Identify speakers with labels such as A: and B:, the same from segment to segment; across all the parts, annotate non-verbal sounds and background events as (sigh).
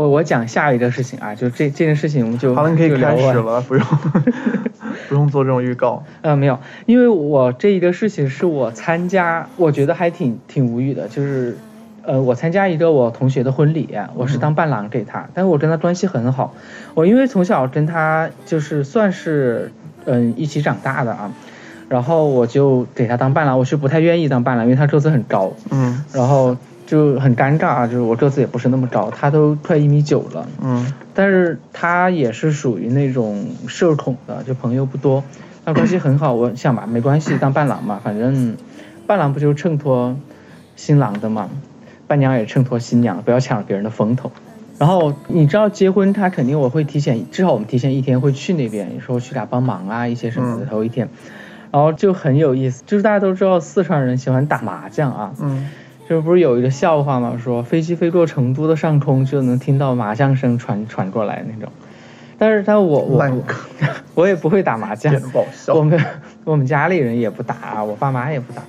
A: 我我讲下一个事情啊，就这这件事情我们就
B: 好了，你可以开始了，不用 (laughs) 不用做这种预告。
A: 呃，没有，因为我这一个事情是我参加，我觉得还挺挺无语的，就是，呃，我参加一个我同学的婚礼，我是当伴郎给他，但是我跟他关系很好，我因为从小跟他就是算是嗯一起长大的啊，然后我就给他当伴郎，我是不太愿意当伴郎，因为他个子很高，
B: 嗯。
A: 然后就很尴尬啊，就是我个子也不是那么高，他都快一米九了，
B: 嗯
A: 但是他也是属于那种社恐的，就朋友不多，但关系很好。我想吧，没关系，当伴郎嘛，反正伴郎不就衬托新郎的嘛，伴娘也衬托新娘，不要抢了别人的风头。然后你知道结婚，他肯定我会提前，至少我们提前一天会去那边，说去俩帮忙啊，一些什么的，
B: 嗯
A: 头一天。然后就很有意思，就是大家都知道四川人喜欢打麻将啊，
B: 嗯，
A: 这不是有一个笑话吗？说飞机飞过成都的上空，就能听到麻将声传传过来那种。但是但我我我 (laughs) 我也不会打麻将。我们我们家里人也不打，我爸妈也不打。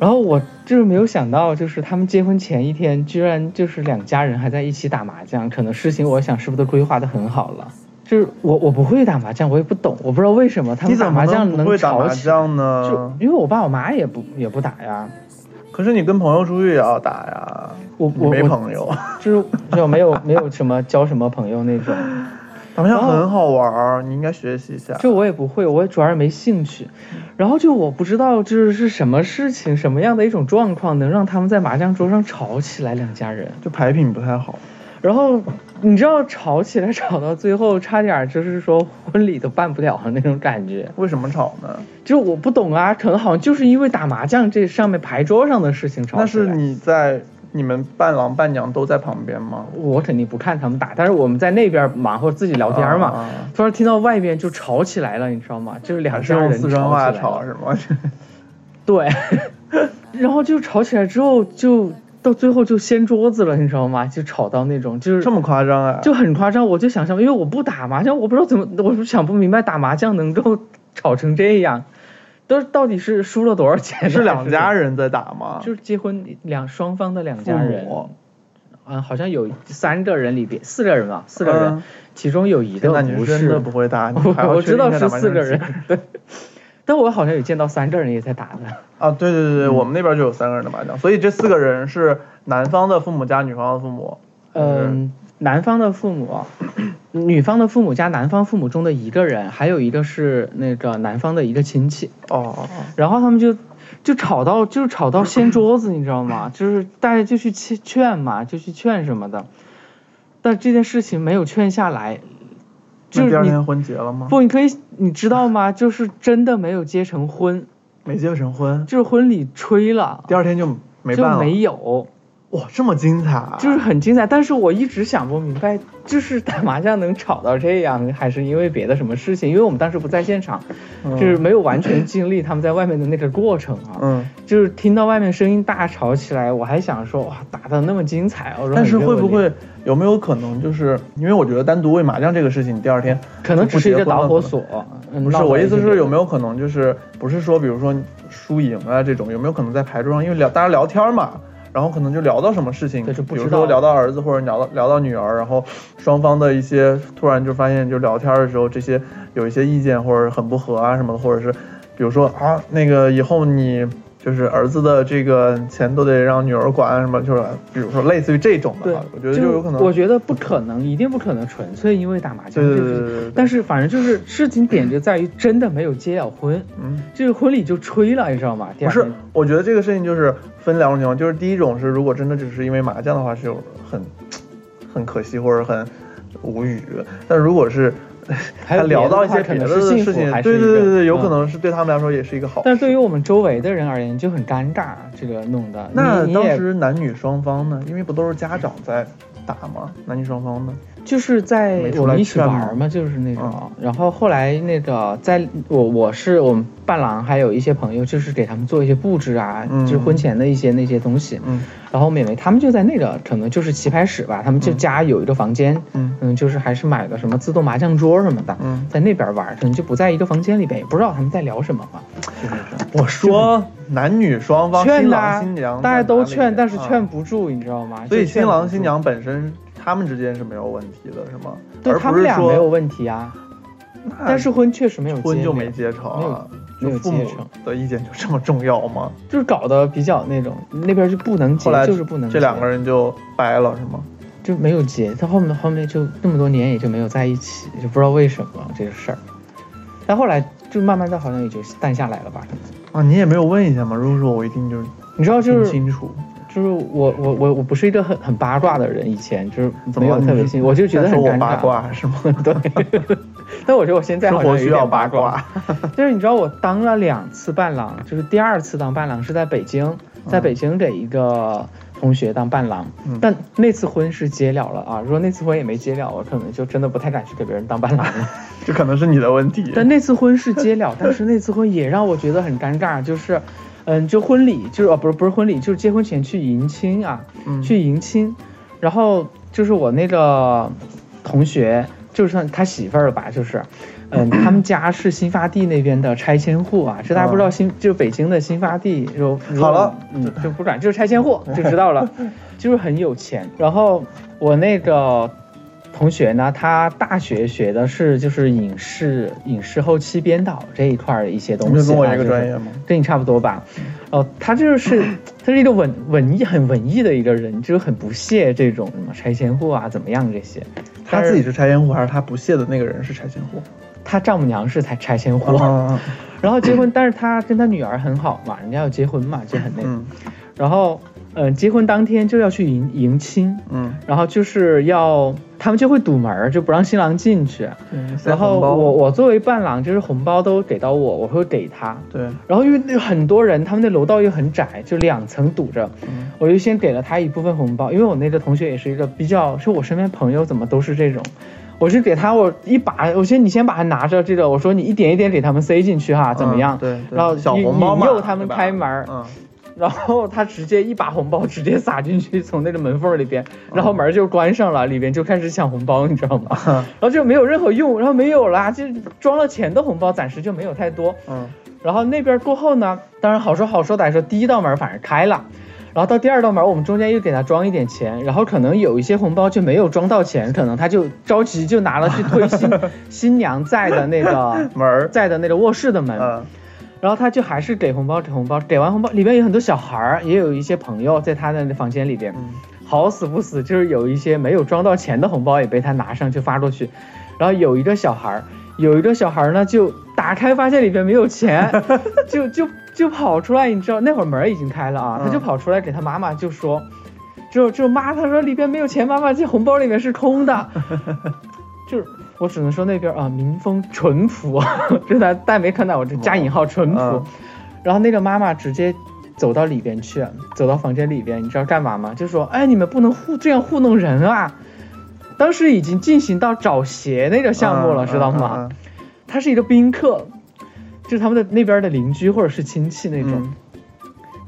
A: 然后我就是没有想到，就是他们结婚前一天，居然就是两家人还在一起打麻将。可能事情我想是不是都规划的很好了。就是我我不会打麻将，我也不懂，我不知道为什么他们打麻将能吵起。
B: 将
A: 就？因为我爸我妈也不也不打呀，
B: 可是你跟朋友出去也要打呀。
A: 我我没
B: 朋友，
A: 就是就没有没有什么交什么朋友那种，
B: 打麻将很好玩儿，你应该学习一下。
A: 就我也不会，我也主要是没兴趣。然后就我不知道就是是什么事情，什么样的一种状况能让他们在麻将桌上吵起来，两家人。
B: 就牌品不太好。
A: 然后你知道吵起来吵到最后，差点就是说婚礼都办不了的那种感觉。
B: 为什么吵呢？
A: 就我不懂啊，可能好像就是因为打麻将这上面牌桌上的事情吵。
B: 那是你在你们伴郎伴娘都在旁边吗？
A: 我肯定不看他们打，但是我们在那边忙活自己聊天嘛。
B: 啊
A: 突然听到外边就吵起来了，你知道吗？就是两家人
B: 四川话吵是吗？
A: 对，(laughs) 然后就吵起来之后，就到最后就掀桌子了，你知道吗？就吵到那种就是
B: 这么夸张啊？
A: 就很夸张。我就想象，因为我不打麻将，我不知道怎么，(laughs) 我是想不明白打麻将能够吵成这样，都到底是输了多少钱？
B: 是两家，人在打吗？
A: 就是结婚两双方的两家人。嗯，好像有三个人里边四个人吧，四个人，
B: 嗯
A: 其中有一个不是
B: 你真的不会打，(laughs)
A: 我知道是四个人，对。但我好像有见到三个人也在打的。
B: 啊，对对对对，
A: 嗯
B: 我们那边就有三个人的麻将，所以这四个人是男方的父母加女方的父母。
A: 嗯，男方的父母，女方的父母加男方父母中的一个人，还有一个是那个男方的一个亲戚，
B: 哦哦哦，
A: 然后他们就就吵到就是吵到掀桌子，你知道吗？就是大家就去劝劝嘛，就去劝什么的，但这件事情没有劝下来，就是
B: 第二天婚结了吗？
A: 不，你可以你知道吗？(laughs) 就是真的没有结成婚，
B: 没结成婚，
A: 就是婚礼吹了，
B: 第二天就没
A: 就
B: 办了。
A: 没有。
B: 哇，这么精彩啊！
A: 就是很精彩，但是我一直想不明白，就是打麻将能吵到这样，还是因为别的什么事情？因为我们当时不在现场，
B: 嗯
A: 就是没有完全经历他们在外面的那个过程啊。
B: 嗯，
A: 就是听到外面声音大吵起来，我还想说哇，打的那么精彩，
B: 但是会不会有没有可能，就是因为我觉得单独为麻将这个事情，第二天
A: 可能只是一个导火索？嗯
B: 不是，我意思是有没
A: 有？
B: 可能就是不是说比如说输赢啊这种，有没有可能在牌桌上，因为聊大家聊天嘛，然后可能就聊到什么事情，比如说聊到儿子或者聊到聊到女儿，然后双方的一些突然就发现就聊天的时候，这些有一些意见或者很不合啊什么的，或者是比如说啊那个以后你。就是儿子的这个钱都得让女儿管什么，就是比如说类似于这种的话，我觉得就有可能。
A: 我觉得不可能，一定不可能纯粹因为打麻将
B: 对
A: 这个事情。
B: 对对对对对。
A: 但是反正就是事情点就在于真的没有结了婚，
B: 嗯，
A: 这个婚礼就吹了，你知道吗？
B: 不是，我觉得这个事情就是分两种情况，就是第一种是如果真的只是因为麻将的话，是有很很可惜或者很无语，但如果是 (laughs)
A: 还
B: 他聊到一些
A: 别的
B: 事情，对对对对，有可
A: 嗯
B: 能是对他们来说也是一个好事。
A: 但是对于我们周围的人而言就很尴尬，这个弄的。
B: 那当时男女双方呢？因为不都是家长在打吗？男女双方呢？
A: 就是在我们一起玩嘛，就是那种。
B: 嗯
A: 然后后来那个在我我是我们伴郎，还有一些朋友，就是给他们做一些布置啊，
B: 嗯。
A: 就是婚前的一些那些东西。
B: 嗯。
A: 然后美眉他们就在那个可能就是棋牌室吧，他们就
B: 嗯。
A: 家有一个房间，
B: 嗯。
A: 嗯，就是还是买个什么自动麻将桌什么的，
B: 嗯，
A: 在那边玩，可能就不在一个房间里边，也不知道他们在聊什么嘛。就是 (laughs)
B: 我说男女双方，
A: 劝的
B: 郎新娘
A: 大家都劝，但是
B: 啊。
A: 劝不住，你知道吗？
B: 所以新郎新娘本身他们之间是没有问题的，是吗？
A: 对他们俩没有问题啊，
B: 那
A: 但是婚确实没有结
B: 婚就
A: 没
B: 没结成就父母
A: 结成
B: 的意见就这么重要吗？
A: 就是搞得比较那种那边就不能结就是不能结，
B: 这两个人就掰了，是吗？
A: 就没有结，他后面后面就那么多年也就没有在一起，就不知道为什么这个事儿。但后来就慢慢的好像也就淡下来了吧。
B: 啊，你也没有问一下吗？如果说我一定就是
A: 你知道，就
B: 听
A: 是
B: 清楚，
A: 就是我我我我不是一个很很八卦的人，以前就是没有特别信，我就觉得
B: 在说我八
A: 很尴尬。
B: 卦是吗？(laughs)
A: 对，但我觉得我现在
B: 生
A: 好像有一
B: 活需要八
A: 卦。
B: 卦。
A: 就是你知道我当了两次伴郎，就是第二次当伴郎是在北京，在北京给一个同学当伴郎，
B: 嗯
A: 但那次婚是结了了啊。如果那次婚也没结了，我可能就真的不太敢去给别人当伴郎了。(laughs)
B: 这可能是你的问题。
A: 但那次婚是结了，但是那次婚也让我觉得很尴尬，就是，嗯，就婚礼就是哦不是不是婚礼，就是结婚前去迎亲啊，
B: 嗯。
A: 去迎亲，然后就是我那个同学，就算他媳妇儿吧，就是，嗯，他们家是新发地那边的拆迁户啊，这大家不知道新，就北京的新发地，就
B: 好了，
A: 嗯，就不管，就是拆迁户就知道了，(laughs) 就是很有钱。然后我那个同学呢，他大学学的是就是影视影视后期编导这一块儿的一些东西、
B: 跟我一个专业吗？
A: 跟你差不多吧。哦，他就是 (coughs) 他是一个文文艺很文艺的一个人，就是很不屑这种什么拆迁户啊怎么样这些。
B: 他自己是拆迁户，还是他不屑的那个人是拆迁户？
A: 他丈母娘是才拆迁户，
B: 嗯
A: 然后结婚，但是他跟他女儿很好嘛，人家要结婚嘛，就很那个。
B: 嗯
A: 然后，嗯、结婚当天就要去迎迎亲，
B: 嗯
A: 然后就是要他们就会堵门儿，就不让新郎进去。
B: 嗯，
A: 然后我我作为伴郎，就是红包都给到我，我会给他。
B: 对，
A: 然后因为那很多人，他们那楼道又很窄，就两层堵着，
B: 嗯
A: 我就先给了他一部分红包，因为我那个同学也是一个比较，是我身边朋友怎么都是这种，我是给他我一把，我先你先把它拿着这个，我说你一点一点给他们塞进去哈，怎么样？
B: 嗯对，对
A: 然后引
B: 小红包嘛
A: 引诱他们开门儿
B: 嗯，
A: 然后他直接一把红包直接撒进去，从那个门缝里边，然后门就关上了，里边就开始抢红包，你知道吗？(laughs) 然后就没有任何用，然后没有啦，就装了钱的红包暂时就没有太多。
B: 嗯
A: 然后那边过后呢，当然好说好说歹说，第一道门反而开了，然后到第二道门，我们中间又给他装一点钱，然后可能有一些红包就没有装到钱，可能他就着急就拿了去推新 (laughs) 新娘在的那个
B: 门，
A: 在的那个卧室的门，
B: 嗯
A: 然后他就还是给红包给红包，给完红包里面有很多小孩儿，也有一些朋友在他的房间里边，
B: 嗯。
A: 好死不死就是有一些没有装到钱的红包也被他拿上去发过去，然后有一个小孩儿，有一个小孩儿呢就打开发现里边没有钱，(laughs) 就就就跑出来，你知道那会儿门已经开了啊，他就
B: 嗯
A: 跑出来给他妈妈就说，就就妈他说里边没有钱，妈妈这红包里面是空的，(laughs) 就是我只能说那边啊民风淳朴，就大大家没看到我这加引号淳朴，
B: 嗯
A: 然后那个妈妈直接走到里边去，走到房间里边，你知道干嘛吗？就说，哎，你们不能糊这样糊弄人啊！当时已经进行到找鞋那个项目了，
B: 嗯
A: 知道吗？？(laughs) 他是一个宾客，就是他们的那边的邻居或者是亲戚那种。
B: 嗯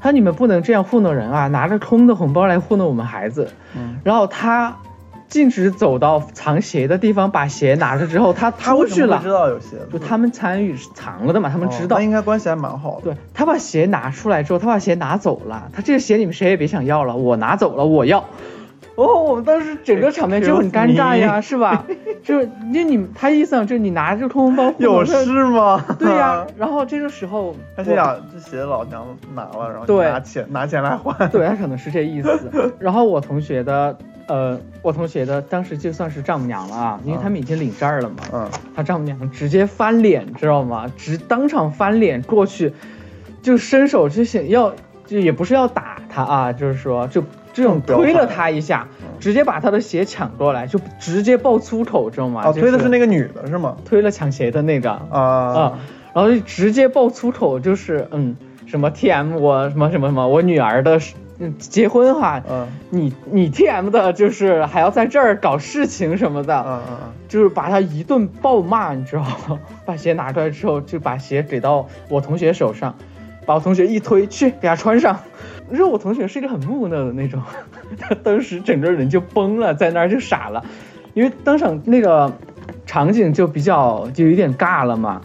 A: 他说你们不能这样糊弄人啊，拿着空的红包来糊弄我们孩子。
B: 嗯
A: 然后他径直走到藏鞋的地方，把鞋拿着之后，他
B: 他
A: 出去了
B: 知。道有鞋？
A: 就他们参与是藏了的嘛，他们知道
B: 哦那。应该关系还蛮好的。
A: 对他把鞋拿出来之后，他把鞋拿走了。他这个鞋你们谁也别想要了，我拿走了，我要。哦，我们当时整个场面就很尴尬呀，是吧？就是那你他意思上就是你拿着空红包 (laughs)
B: 有事吗？
A: 对呀、(laughs) 然后这个时候我
B: 他心想这鞋老娘拿了，然后
A: 对
B: 拿钱拿钱来换。
A: 对他可能是这意思。(laughs) 然后我同学的呃，我同学的当时就算是丈母娘了啊，因为他们已经领证了嘛。
B: 嗯
A: 他丈母娘直接翻脸，知道吗？直当场翻脸过去，就伸手就想要，就也不是要打他啊，就是说就这种推了他一下
B: 嗯，
A: 直接把他的鞋抢过来，就直接爆粗口，知道吗？啊，
B: 推的是那个女的是吗？
A: 推了抢鞋的那个啊，
B: 啊
A: 然后就直接爆粗口，就是嗯什么 T M 我什么什么什么我女儿的嗯结婚哈，
B: 嗯
A: 你你 T M 的就是还要在这儿搞事情什么的，
B: 嗯嗯嗯，
A: 就是把他一顿暴骂，你知道吗？(laughs) 把鞋拿出来之后，就把鞋给到我同学手上，把我同学一推，去给他穿上。你知道我同学是一个很木讷的那种，他 (laughs) 当时整个人就崩了，在那儿就傻了，因为当场那个场景就比较就有点尬了嘛。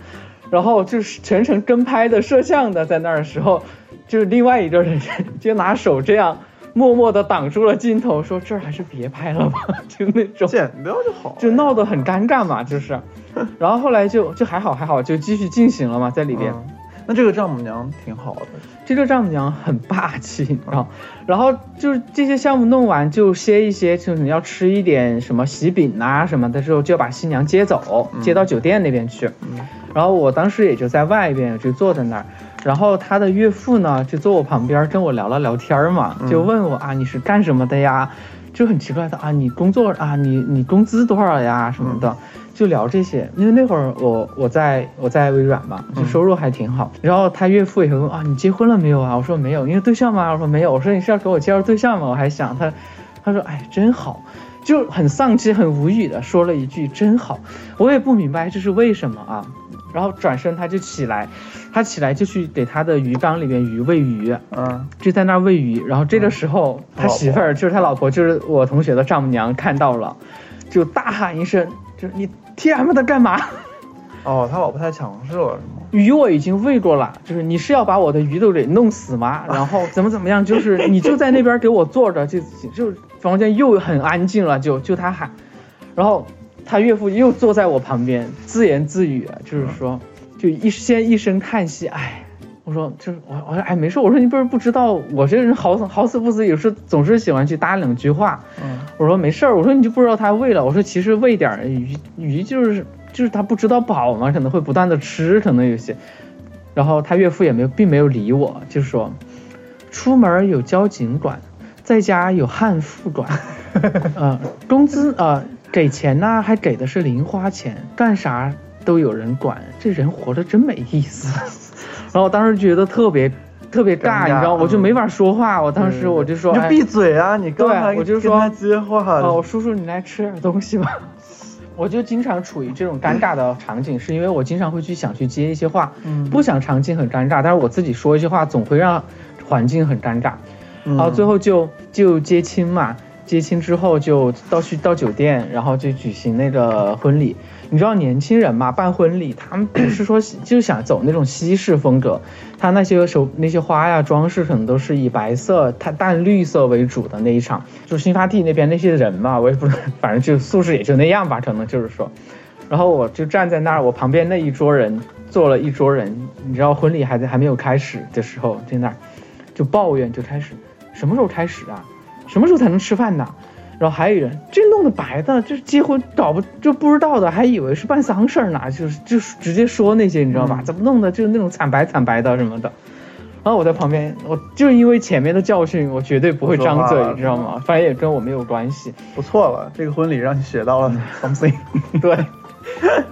A: 然后就是全程跟拍的摄像的在那儿的时候，就是另外一个人就拿手这样默默的挡住了镜头，说这儿还是别拍了吧，(laughs) 就那种，
B: 剪掉就好了。
A: 就闹得很尴尬嘛，就是。(laughs) 然后后来就就还好还好，就继续进行了嘛，在里边。
B: 嗯那这个丈母娘挺好的，
A: 这个丈母娘很霸气，你知道，(laughs) 然后就是这些项目弄完就歇一歇，就是你要吃一点什么喜饼啊什么的时候，就要把新娘接走，接到酒店那边去。
B: 嗯
A: 然后我当时也就在外边，就坐在那儿。然后他的岳父呢，就坐我旁边跟我聊了聊天嘛，就问我啊，你是干什么的呀？就很奇怪的啊，你工作啊，你你工资多少呀什么的，就聊这些。因为那会儿我我在我在微软嘛，就收入还挺好。然后他岳父也会问啊，你结婚了没有啊？我说没有，你有对象吗？我说没有。我说你是要给我介绍对象吗？我还想他，他说哎真好。就很丧气、很无语的说了一句“真好”，我也不明白这是为什么啊。然后转身他就起来，他起来就去给他的鱼缸里面鱼喂鱼，
B: 嗯，
A: 就在那儿喂鱼。然后这个时候，他媳妇儿就是他老婆，就是我同学的丈母娘看到了，就大喊一声：“就是你 T M 的干嘛？
B: 哦，他老婆太强势了，是吗？
A: 鱼我已经喂过了，就是你是要把我的鱼都给弄死吗？(laughs) 然后怎么怎么样？就是你就在那边给我坐着，就就房间又很安静了，就就他喊，然后他岳父又坐在我旁边自言自语，就是说，就一先一声叹息，哎。我说就是我我说哎没事，我说你不是不知道我这人好死好死不死，有时总是喜欢去搭两句话。
B: 嗯，
A: 我说没事儿，我说你就不知道他喂了，我说其实喂点儿鱼鱼就是就是他不知道饱嘛，可能会不断的吃，可能有些。然后他岳父也没有并没有理我，就说出门有交警管，在家有悍妇管，(laughs) 呃，工资呃给钱呢还给的是零花钱，干啥都有人管，这人活得真没意思。然后我当时觉得特别特别尬，你知道，我就
B: 嗯
A: 没法说话。我当时我就说，哎
B: 你就闭嘴啊！你刚才
A: 对我就说
B: 接话，
A: 哦，叔叔，你来吃点东西吧。(laughs) 我就经常处于这种尴尬的场景，是因为我经常会去想去接一些话，
B: 嗯
A: 不想场景很尴尬，但是我自己说一些话总会让环境很尴尬。
B: 嗯
A: 然后最后就就接亲嘛，接亲之后就到去到酒店，然后就举行那个婚礼。你知道年轻人嘛，办婚礼他们不是说 (coughs) 就想走那种西式风格，他那些手那些花呀装饰可能都是以白色、它淡绿色为主的那一场。就新发地那边那些人嘛，我也不知道，反正就素质也就那样吧，可能就是说。然后我就站在那儿，我旁边那一桌人坐了一桌人，你知道婚礼还在还没有开始的时候，在那儿就抱怨就开始，什么时候开始啊？什么时候才能吃饭呢？然后还有人这弄的白的，就是结婚搞不就不知道的，还以为是办丧事儿呢，就是就是直接说那些你知道吧？
B: 嗯
A: 怎么弄的就是那种惨白惨白的什么的。然后我在旁边，我就因为前面的教训，我绝对不会张嘴你知道吗？反正也跟我没有关系。
B: 不错了，这个婚礼让你学到了 (laughs) something。(laughs)
A: 对，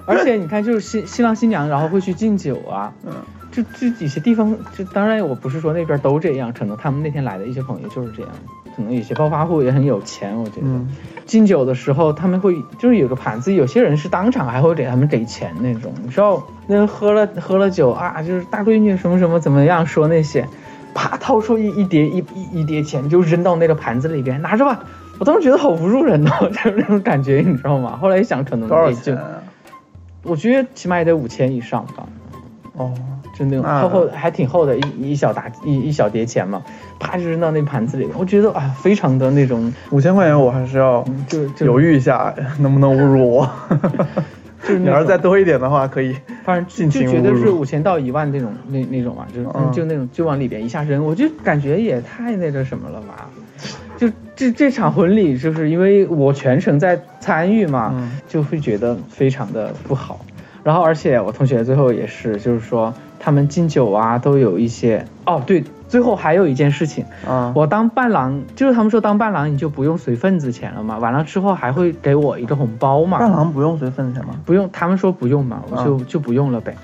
A: 而且你看，就是新新郎新娘，然后会去敬酒啊，
B: 嗯，
A: 就这有些地方，就当然我不是说那边都这样，可能他们那天来的一些朋友就是这样，可能有些暴发户也很有钱，我觉得。
B: 嗯
A: 敬酒的时候，他们会就是有个盘子，有些人是当场还会给他们给钱那种，你知道，那人喝了喝了酒啊，就是大闺女什么什么怎么样说那些，啪掏出一一叠一一一叠钱就扔到那个盘子里边，拿着吧。我当时觉得好侮辱人哦，(laughs) 就是那种感觉，你知道吗？后来一想，可能
B: 多少
A: 也就
B: 钱，啊？
A: 我觉得起码也得五千以上吧。
B: 哦，
A: 就那种
B: 那
A: 厚厚还挺厚的一一小沓一一小叠钱嘛，啪就扔到那盘子里，我觉得啊非常的那种，
B: 五千块钱我还是要
A: 就就
B: 犹豫一下，能不能侮辱我。(laughs)
A: 就是
B: 你要是再多一点的话，可以。
A: 反正就绝对
B: 侮辱
A: 是五千到一万那种那那种嘛，就是、
B: 嗯
A: 就那种就往里边一下扔，我就感觉也太那个什么了吧。就这这场婚礼，就是因为我全程在参与嘛，
B: 嗯
A: 就会觉得非常的不好。然后而且我同学最后也是，就是说他们敬酒啊都有一些哦，对，最后还有一件事情，
B: 啊，
A: 我当伴郎，就是他们说当伴郎你就不用随份子钱了嘛，完了之后还会给我一个红包嘛。
B: 伴郎不用随份子钱吗？
A: 不用，他们说不用嘛，我就、
B: 嗯
A: 就不用了呗。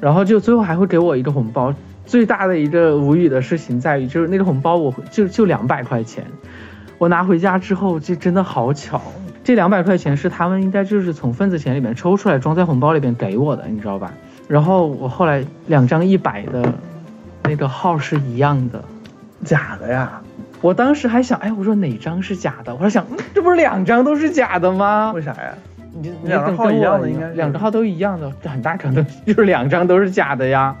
A: 然后就最后还会给我一个红包。最大的一个无语的事情在于，就是那个红包我会就就两百块钱，我拿回家之后，这真的好巧，这两百块钱是他们应该就是从份子钱里面抽出来装在红包里边给我的，你知道吧？然后我后来两张一百的，那个号是一样的，
B: 假的呀？
A: 我当时还想，哎，我说哪张是假的？我还想，嗯这不是两张都是假的吗？
B: 为啥呀？
A: 你你
B: 两张号一样的应该
A: 两张号都一样的，这很大可能就是两张都是假的呀。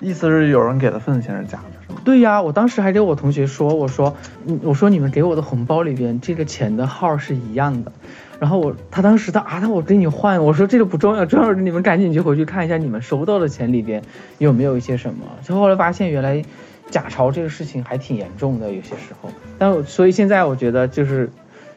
B: 意思是有人给的份子钱是假的，是吗？
A: 对呀，我当时还给我同学说，我说，嗯我说你们给我的红包里边这个钱的号是一样的，然后我他当时他啊，那我给你换，我说这个不重要，重要是你们赶紧去回去看一下你们收到的钱里边有没有一些什么。就后来发现原来假钞这个事情还挺严重的，有些时候。但所以现在我觉得就是。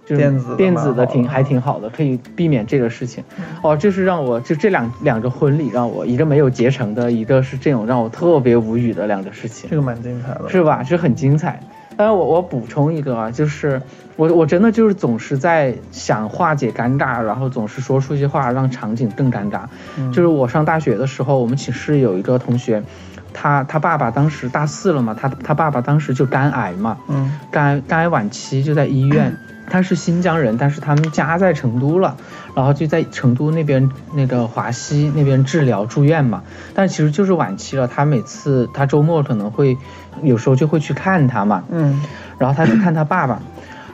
A: 就是
B: 电子的
A: 电子的挺还挺好的，可以避免这个事情。哦，这是让我就这两两个婚礼让我一个没有结成的，一个是这种让我特别无语的两个事情
B: 这。个蛮精彩的。
A: 是吧？是很精彩。当然我，我补充一个啊，就是我我真的就是总是在想化解尴尬，然后总是说出一些话让场景更尴尬。
B: 嗯
A: 就是我上大学的时候，我们寝室有一个同学，他他爸爸当时大四了嘛，他他爸爸当时就肝癌嘛，
B: 嗯
A: 肝癌肝癌晚期就在医院。(clears throat) 他是新疆人，但是他们家在成都了，然后就在成都那边那个华西那边治疗住院嘛。但其实就是晚期了，他每次他周末可能会有时候就会去看他嘛，
B: 嗯
A: 然后他去看他爸爸，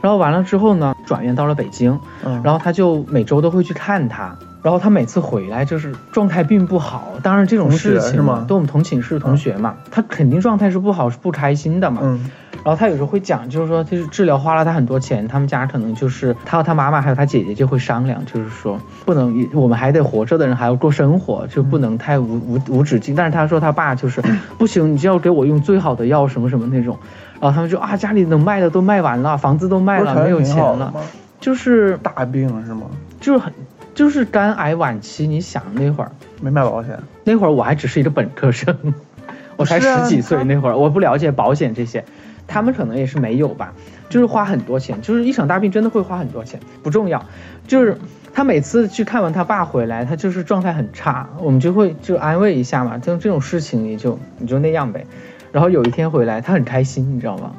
A: 然后完了之后呢，转院到了北京，
B: 嗯，
A: 然后他就每周都会去看他。然后他每次回来就是状态并不好，当然这种事情
B: 是吗
A: 对我们同寝室同学嘛，他肯定状态是不好，是不开心的嘛。
B: 嗯
A: 然后他有时候会讲，就是说，就是治疗花了他很多钱，他们家可能就是他和他妈妈还有他姐姐就会商量，就是说不能，我们还得活着的人还要过生活，就不能太无无无止境。但是他说他爸就是 (coughs) 不行，你就要给我用最好的药什么什么那种。然后他们就啊，家里能卖的都卖完了，房子都卖了，没有钱了？就是
B: 大病是吗？
A: 就是很就是肝癌晚期。你想那会儿
B: 没买保险。
A: 那会儿我还只是一个本科生，(laughs) 我才十几岁
B: 他
A: 那会儿，我不了解保险这些，他们可能也是没有吧，就是花很多钱，就是一场大病真的会花很多钱，不重要，就是他每次去看完他爸回来，他就是状态很差，我们就会就安慰一下嘛，就这种事情你就你就那样呗，然后有一天回来，他很开心，你知道吗？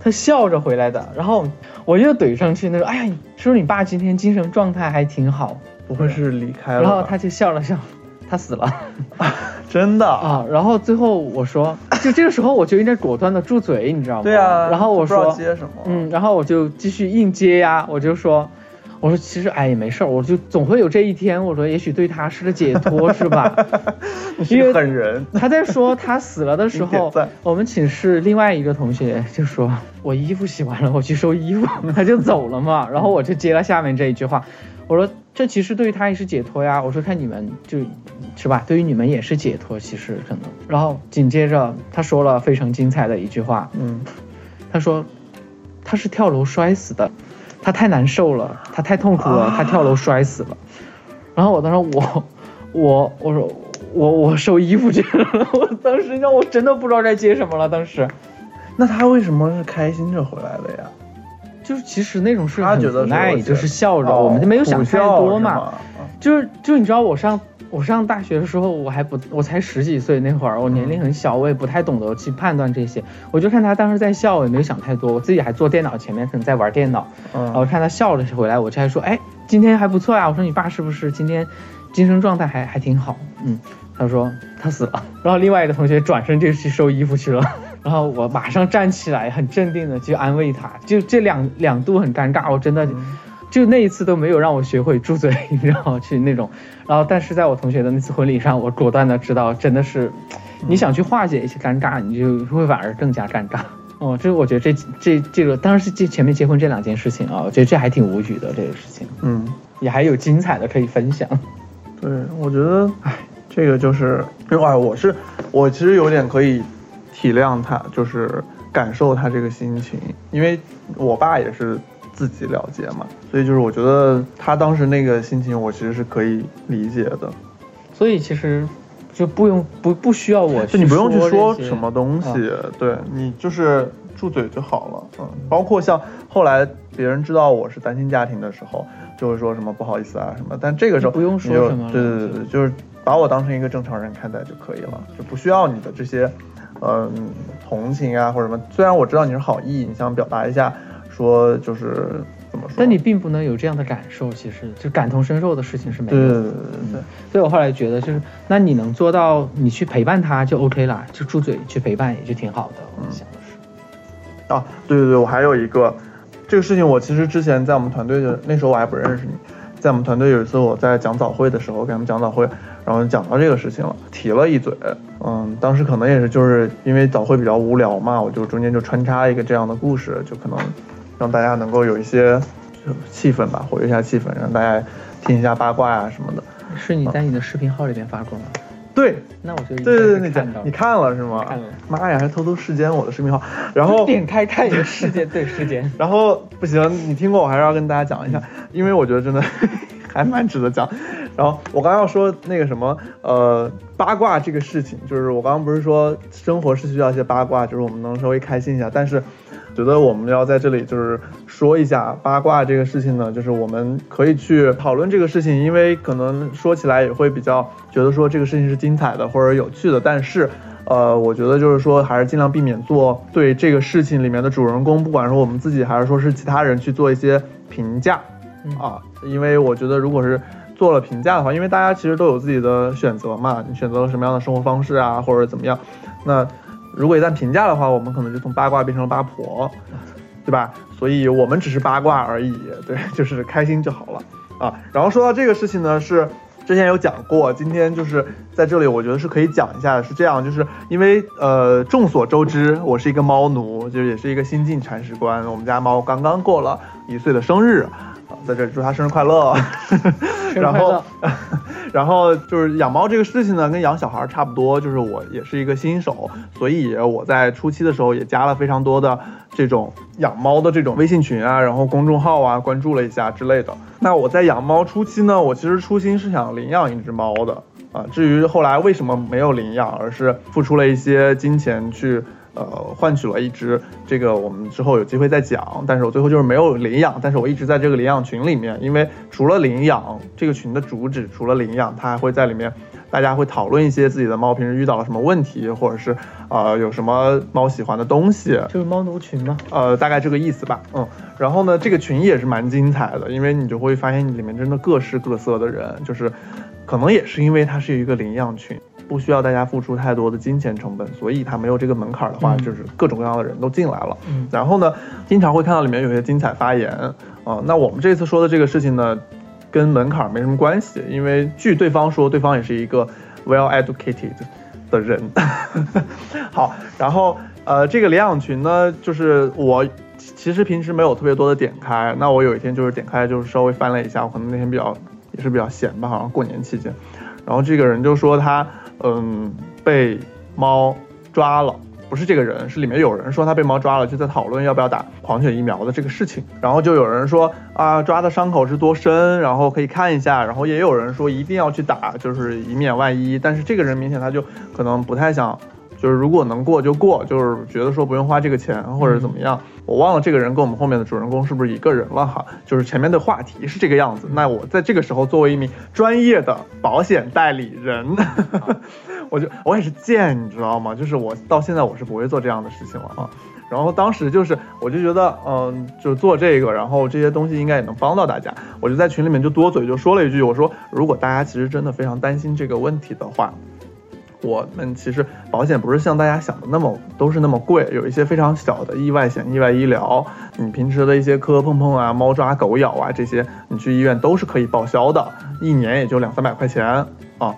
A: 他笑着回来的，然后我又怼上去，那说：“哎呀，叔叔你爸今天精神状态还挺好。
B: 不会是离开”了吧？
A: 然后他就笑了笑，他死了。(laughs)
B: 真的，
A: 啊，然后最后我说，就这个时候我就应该果断的住嘴，你知道吗？
B: 对啊。
A: 然后我说，
B: 接什么？
A: 嗯，然后我就继续硬接呀，我就说，我说其实哎也没事儿，我就总会有这一天，我说也许对他是个解脱，(laughs) 是吧？
B: 你是个狠人。
A: 他在说他死了的时候 (laughs) 我们寝室另外一个同学就说：“我衣服洗完了，我去收衣服。(laughs) ”他就走了嘛。然后我就接了下面这一句话，我说：“这其实对于他也是解脱呀。”我说：“看你们就是吧，对于你们也是解脱，其实可能。”然后紧接着他说了非常精彩的一句话，
B: 嗯，
A: 他说：“他是跳楼摔死的，他太难受了，他太痛苦了，他跳楼摔死了。”然后我当时我我我说我我收衣服去了，(laughs) 我当时让我真的不知道该接什么了。当时
B: 那他为什么是开心着回来的呀？
A: 就是其实那种事很
B: 他觉得
A: 无奈，就是笑着，
B: 哦
A: 我们就没有想太多嘛。
B: 是？
A: 就是就你知道我上我上大学的时候，我还不我才十几岁那会儿，我年龄很小，我也不太懂得去判断这些。我就看他当时在笑，我也没有想太多，我自己还坐电脑前面可能在玩电脑。然后
B: 嗯，
A: 看他笑了回来，我就还说，哎，今天还不错呀。我说你爸是不是今天精神状态还还挺好？嗯，他说他死了。然后另外一个同学转身就去收衣服去了。然后我马上站起来，很镇定的去安慰他。就这两两度很尴尬，我真的
B: 嗯
A: 就那一次都没有让我学会住嘴，你知道去那种。然后但是在我同学的那次婚礼上，我果断的知道，真的是你想去化解一些尴尬，你就会反而更加尴尬。哦，这我觉得这这这个当然是这前面结婚这两件事情啊，我觉得这还挺无语的这个事情，
B: 嗯，
A: 也还有精彩的可以分享。
B: 对，我觉得，哎，这个就是，就哎，我是我其实有点可以体谅他，就是感受他这个心情，因为我爸也是自己了结嘛，所以就是我觉得他当时那个心情，我其实是可以理解的。
A: 所以其实就不用不不需要我去
B: 就你不用去说什么东西，
A: 啊
B: 对你就是住嘴就好了。嗯，包括像后来别人知道我是单亲家庭的时候，就会说什么不好意思啊什么，但这个时候
A: 不用说什么
B: 对对对，就是把我当成一个正常人看待就可以了，就不需要你的这些，嗯，同情啊或者什么。虽然我知道你是好意，你想表达一下，说就是怎么说，
A: 但你并不能有这样的感受，其实就感同身受的事情是没有的。
B: 对对对对对对。
A: 所以我后来觉得，就是那你能做到，你去陪伴他就 OK 了，就住嘴去陪伴也就挺好的。我想的是，
B: 啊，对对对，我还有一个这个事情，我其实之前在我们团队的那时候我还不认识你，在我们团队有一次我在讲早会的时候，给他们讲早会，然后讲到这个事情了，提了一嘴，嗯，当时可能也是就是因为早会比较无聊嘛，我就中间就穿插一个这样的故事，就可能让大家能够有一些气氛吧，活跃一下气氛，让大家听一下八卦啊什么的。
A: 是你在你的视频号里边发过吗？
B: 对，
A: 那我就
B: 对对对，
A: 看到
B: 你看了是吗？
A: 看了。
B: 妈呀，还偷偷视奸我的视频号，(laughs) 然后
A: 点开看一个世 (laughs) 界对世界，
B: 然后不行，你听过我还是要跟大家讲一下，因为我觉得真的还蛮值得讲。然后我刚要说那个什么，呃，八卦这个事情，就是我刚刚不是说生活是需要一些八卦，就是我们能稍微开心一下，但是。觉得我们要在这里就是说一下八卦这个事情呢，就是我们可以去讨论这个事情，因为可能说起来也会比较觉得说这个事情是精彩的或者有趣的，但是，呃，我觉得就是说还是尽量避免做对这个事情里面的主人公，不管是我们自己还是说是其他人去做一些评价，啊，因为我觉得如果是做了评价的话，因为大家其实都有自己的选择嘛，你选择了什么样的生活方式啊，或者怎么样，那。如果一旦评价的话，我们可能就从八卦变成了八婆，对吧？所以我们只是八卦而已，对，(laughs) 就是开心就好了啊。然后说到这个事情呢，是之前有讲过，今天就是在这里，我觉得是可以讲一下的。是这样，就是因为呃，众所周知，我是一个猫奴，就是也是一个新晋铲屎官。我们家猫刚刚过了一岁的生日。在这祝他生日快乐，(laughs) 然后，(laughs) 然后就是养猫这个事情呢，跟养小孩差不多，就是我也是一个新手，所以我在初期的时候也加了非常多的这种养猫的这种微信群啊，然后公众号啊，关注了一下之类的。那我在养猫初期呢，我其实初心是想领养一只猫的啊，至于后来为什么没有领养，而是付出了一些金钱去。呃，换取了一只，这个我们之后有机会再讲。但是我最后就是没有领养，但是我一直在这个领养群里面，因为除了领养，这个群的主旨除了领养，它还会在里面，大家会讨论一些自己的猫平时遇到了什么问题，或者是呃有什么猫喜欢的东西，
A: 就是猫奴群吗？
B: 呃，大概这个意思吧。嗯，然后呢，这个群也是蛮精彩的，因为你就会发现里面真的各式各色的人，就是可能也是因为它是一个领养群。不需要大家付出太多的金钱成本，所以它没有这个门槛的话，就是各种各样的人都进来了。嗯，然后呢，经常会看到里面有些精彩发言啊。那我们这次说的这个事情呢，跟门槛没什么关系，因为据对方说，对方也是一个 well educated 的人。(laughs) 好，然后呃，这个领养群呢，就是我其实平时没有特别多的点开，那我有一天就是点开，就是稍微翻了一下，我可能那天比较也是比较闲吧，好像过年期间，然后这个人就说他。嗯，被猫抓了，不是这个人，是里面有人说他被猫抓了，就在讨论要不要打狂犬疫苗的这个事情。然后就有人说啊，抓的伤口是多深，然后可以看一下。然后也有人说一定要去打，就是以免万一。但是这个人明显他就可能不太想。就是如果能过就过，就是觉得说不用花这个钱或者怎么样。我忘了这个人跟我们后面的主人公是不是一个人了哈。就是前面的话题是这个样子。那我在这个时候作为一名专业的保险代理人，(laughs) 我就我也是贱，你知道吗？就是我到现在我是不会做这样的事情了啊。然后当时就是我就觉得嗯，就做这个，然后这些东西应该也能帮到大家。我就在群里面就多嘴就说了一句，我说如果大家其实真的非常担心这个问题的话。我们其实保险不是像大家想的那么都是那么贵，有一些非常小的意外险、意外医疗，你平时的一些磕磕碰碰啊、猫抓狗咬啊这些，你去医院都是可以报销的，一年也就两三百块钱啊。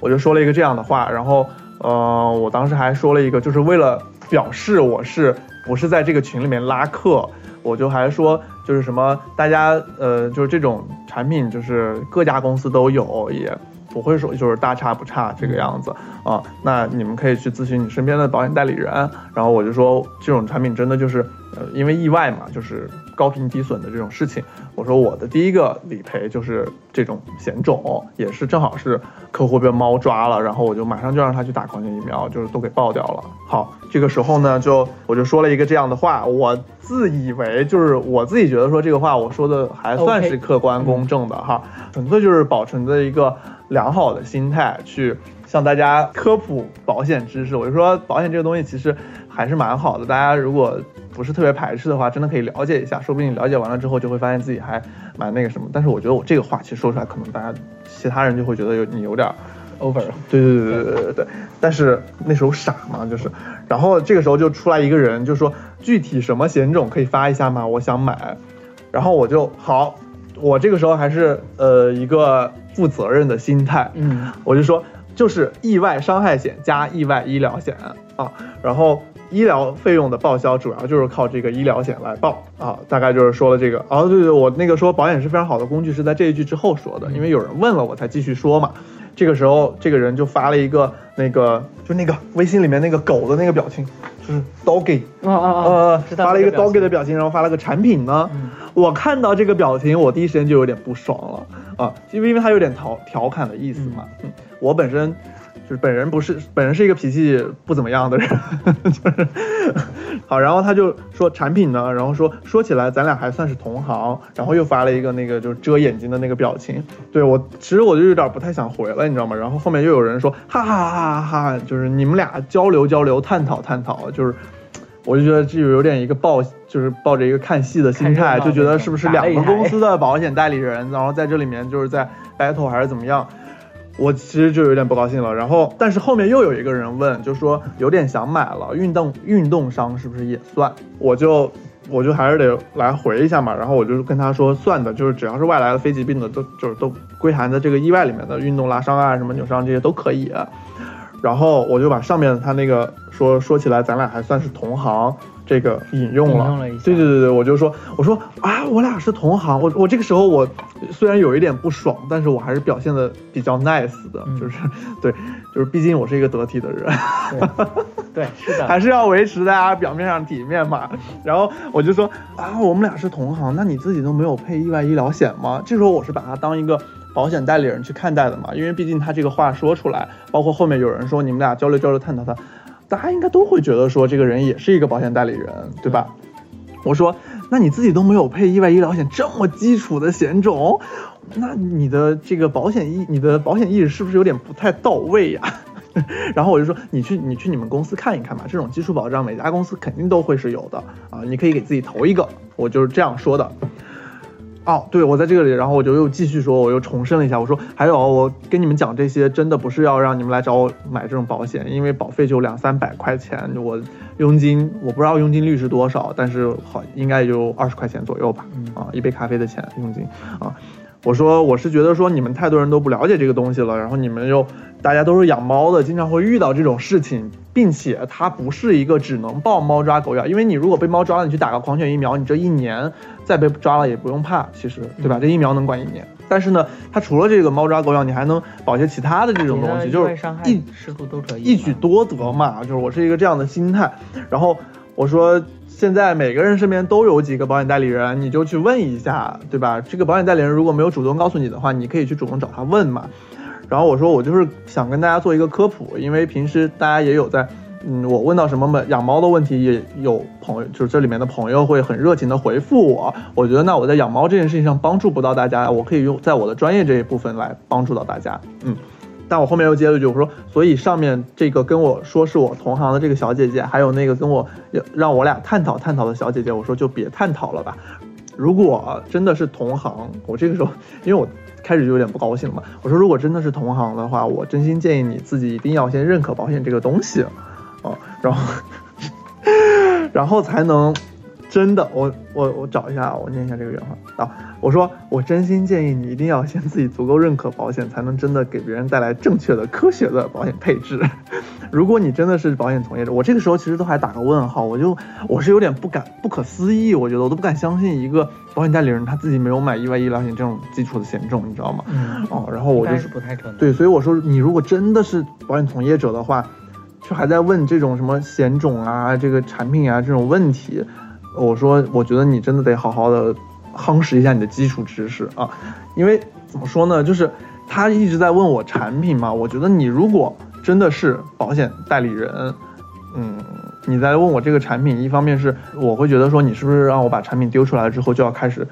B: 我就说了一个这样的话，然后呃，我当时还说了一个，就是为了表示我是不是在这个群里面拉客，我就还说就是什么大家呃就是这种产品就是各家公司都有也。不会说就是大差不差这个样子啊，那你们可以去咨询你身边的保险代理人。然后我就说这种产品真的就是，呃，因为意外嘛，就是高频低损的这种事情。我说我的第一个理赔就是这种险种，也是正好是客户被猫抓了，然后我就马上就让他去打狂犬疫苗，就是都给报掉了。好，这个时候呢，就我就说了一个这样的话，我自以为就是我自己觉得说这个话我说的还算是客观公正的哈，纯粹就是保存着一个。良好的心态去向大家科普保险知识，我就说保险这个东西其实还是蛮好的。大家如果不是特别排斥的话，真的可以了解一下，说不定了解完了之后就会发现自己还蛮那个什么。但是我觉得我这个话其实说出来，可能大家其他人就会觉得有你有点
A: over。
B: 对对对对对对对。但是那时候傻嘛，就是，然后这个时候就出来一个人，就说具体什么险种可以发一下吗？我想买。然后我就好，我这个时候还是呃一个。负责任的心态。
A: 嗯
B: 我就说就是意外伤害险加意外医疗险啊，然后医疗费用的报销主要就是靠这个医疗险来报啊，大概就是说了这个。哦，对对，我那个说保险是非常好的工具是在这一句之后说的，因为有人问了我才继续说嘛。这个时候，这个人就发了一个那个就那个微信里面那个狗的那个表情，就是 doggy，
A: 啊啊啊，
B: 呃，发了一个 doggy 的表情，然后发了个产品呢。
A: 嗯
B: 我看到这个表情，我第一时间就有点不爽了啊，因为因为他有点调调侃的意思嘛。嗯，我本身就是本人不是本人是一个脾气不怎么样的人，(laughs) 就是好，然后他就说产品呢，然后说说起来咱俩还算是同行，然后又发了一个那个就是遮眼睛的那个表情。对我其实我就有点不太想回了，你知道吗？然后后面又有人说哈哈哈哈哈，就是你们俩交流交流，探讨探讨，就是。我就觉得这有点一个抱，就是抱着一个看戏的心态，就觉得是不是两个公司的保险代理人，然后在这里面就是在 battle 还是怎么样？我其实就有点不高兴了。然后，但是后面又有一个人问，就说有点想买了，运动运动伤是不是也算？我就我就还是得来回一下嘛。然后我就跟他说，算的，就是只要是外来的非疾病的，都就是都归含在这个意外里面的，运动拉伤啊、什么扭伤这些都可以。然后我就把上面他那个说说起来，咱俩还算是同行，这个引用了。
A: 引用了一下
B: 对对对对，我就说我说啊，我俩是同行。我我这个时候我虽然有一点不爽，但是我还是表现的比较 nice 的，
A: 嗯
B: 就是 (laughs) 对，就是毕竟我是一个得体的人。
A: 对对是的，(laughs)
B: 还是要维持大家表面上体面嘛。然后我就说啊，我们俩是同行，那你自己都没有配意外医疗险吗？这时候我是把他当一个保险代理人去看待的嘛，因为毕竟他这个话说出来，包括后面有人说你们俩交流交流探讨他，大家应该都会觉得说这个人也是一个保险代理人，对吧？我说，那你自己都没有配意外医疗险，这么基础的险种，那你的这个保险意，你的保险意识是不是有点不太到位呀？(laughs) 然后我就说，你去你去你们公司看一看吧，这种基础保障每家公司肯定都会是有的啊，你可以给自己投一个，我就是这样说的。哦，对，我在这个里，然后我就又继续说，我又重申了一下，我说还有，我跟你们讲这些，真的不是要让你们来找我买这种保险，因为保费就两三百块钱，我佣金我不知道佣金率是多少，但是好应该也就二十块钱左右吧，啊，一杯咖啡的钱佣金啊。我说我是觉得说你们太多人都不了解这个东西了，然后你们又大家都是养猫的，经常会遇到这种事情，并且它不是一个只能抱猫抓狗咬，因为你如果被猫抓了，你去打个狂犬疫苗，你这一年再被抓了也不用怕，其实对吧？这疫苗能管一年。但是呢，它除了这个猫抓狗咬，你还能保些其他的这种东西，就是一
A: 事故都可以
B: 一举多得嘛，就是我是一个这样的心态。然后我说，现在每个人身边都有几个保险代理人，你就去问一下，对吧？这个保险代理人如果没有主动告诉你的话，你可以去主动找他问嘛。然后我说，我就是想跟大家做一个科普，因为平时大家也有在。嗯，我问到什么养猫的问题，也有朋友，就是这里面的朋友会很热情的回复我。我觉得那我在养猫这件事情上帮助不到大家，我可以用在我的专业这一部分来帮助到大家。嗯，但我后面又接了一句，我说，所以上面这个跟我说是我同行的这个小姐姐，还有那个跟我让我俩探讨探讨的小姐姐，我说就别探讨了吧。如果真的是同行，我这个时候因为我开始就有点不高兴了嘛，我说如果真的是同行的话，我真心建议你自己一定要先认可保险这个东西。哦，然后，(laughs) 然后才能真的，我我我找一下，我念一下这个原话啊。我说，我真心建议你一定要先自己足够认可保险，才能真的给别人带来正确的、科学的保险配置。(laughs) 如果你真的是保险从业者，我这个时候其实都还打个问号，我就我是有点不敢、不可思议，我觉得我都不敢相信一个保险代理人他自己没有买意外医疗险这种基础的险种，你知道吗？
A: 嗯，
B: 哦，然后我就
A: 是不太可能。
B: 对，所以我说，你如果真的是保险从业者的话。就还在问这种什么险种啊、这个产品啊这种问题，我说我觉得你真的得好好的夯实一下你的基础知识啊，因为怎么说呢，就是他一直在问我产品嘛，我觉得你如果真的是保险代理人，嗯，你在问我这个产品，一方面是我会觉得说你是不是让我把产品丢出来之后就要开始。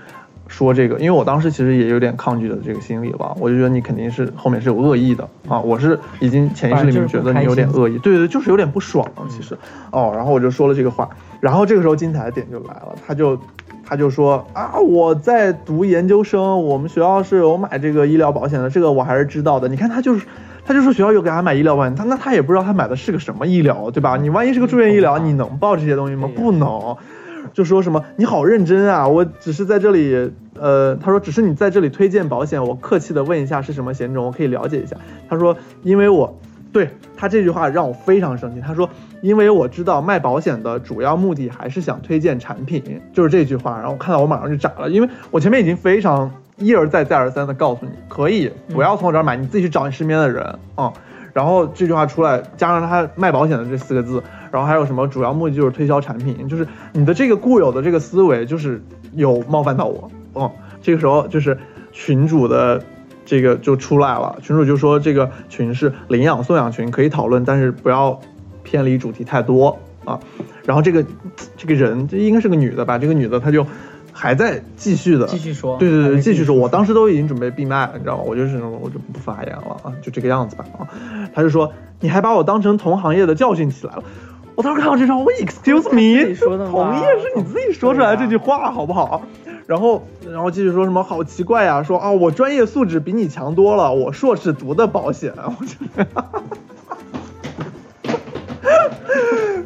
B: 说这个，因为我当时其实也有点抗拒的这个心理吧，我就觉得你肯定是后面是有恶意的啊，我是已经潜意识里面觉得你有点恶意，对对，就是有点不爽其实，哦，然后我就说了这个话，然后这个时候精彩的点就来了，他就他就说啊，我在读研究生，我们学校是有买这个医疗保险的，这个我还是知道的，你看他就是。他就说学校有给他买医疗保险，他那他也不知道他买的是个什么医疗，对吧？你万一是个住院医疗，你能报这些东西吗？不能。就说什么你好认真啊，我只是在这里，呃，他说只是你在这里推荐保险，我客气的问一下是什么险种，我可以了解一下。他说因为我对他这句话让我非常生气，他说因为我知道卖保险的主要目的还是想推荐产品，就是这句话，然后我看到我马上就炸了，因为我前面已经非常一而再再而三的告诉你，可以不要从我这儿买，你自己去找你身边的人啊、然后这句话出来，加上他卖保险的这四个字，然后还有什么主要目的就是推销产品，就是你的这个固有的这个思维就是有冒犯到我，嗯，这个时候就是群主的这个就出来了，群主就说这个群是领养送养群，可以讨论，但是不要偏离主题太多啊。然后这个这个人这应该是个女的吧，这个女的她就还在继续的
A: 继续说
B: 对对对，
A: 继续
B: 说。我当时都已经准备闭麦了，你知道吗？我就是我就不发言了啊，就这个样子吧啊。他就说你还把我当成同行业的教训起来了。我当时看到这张，我 excuse me，同业是你自己说出来这句话好不好？然后，然后继续说什么好奇怪呀、说啊我专业素质比你强多了，我硕士读的保险，我就，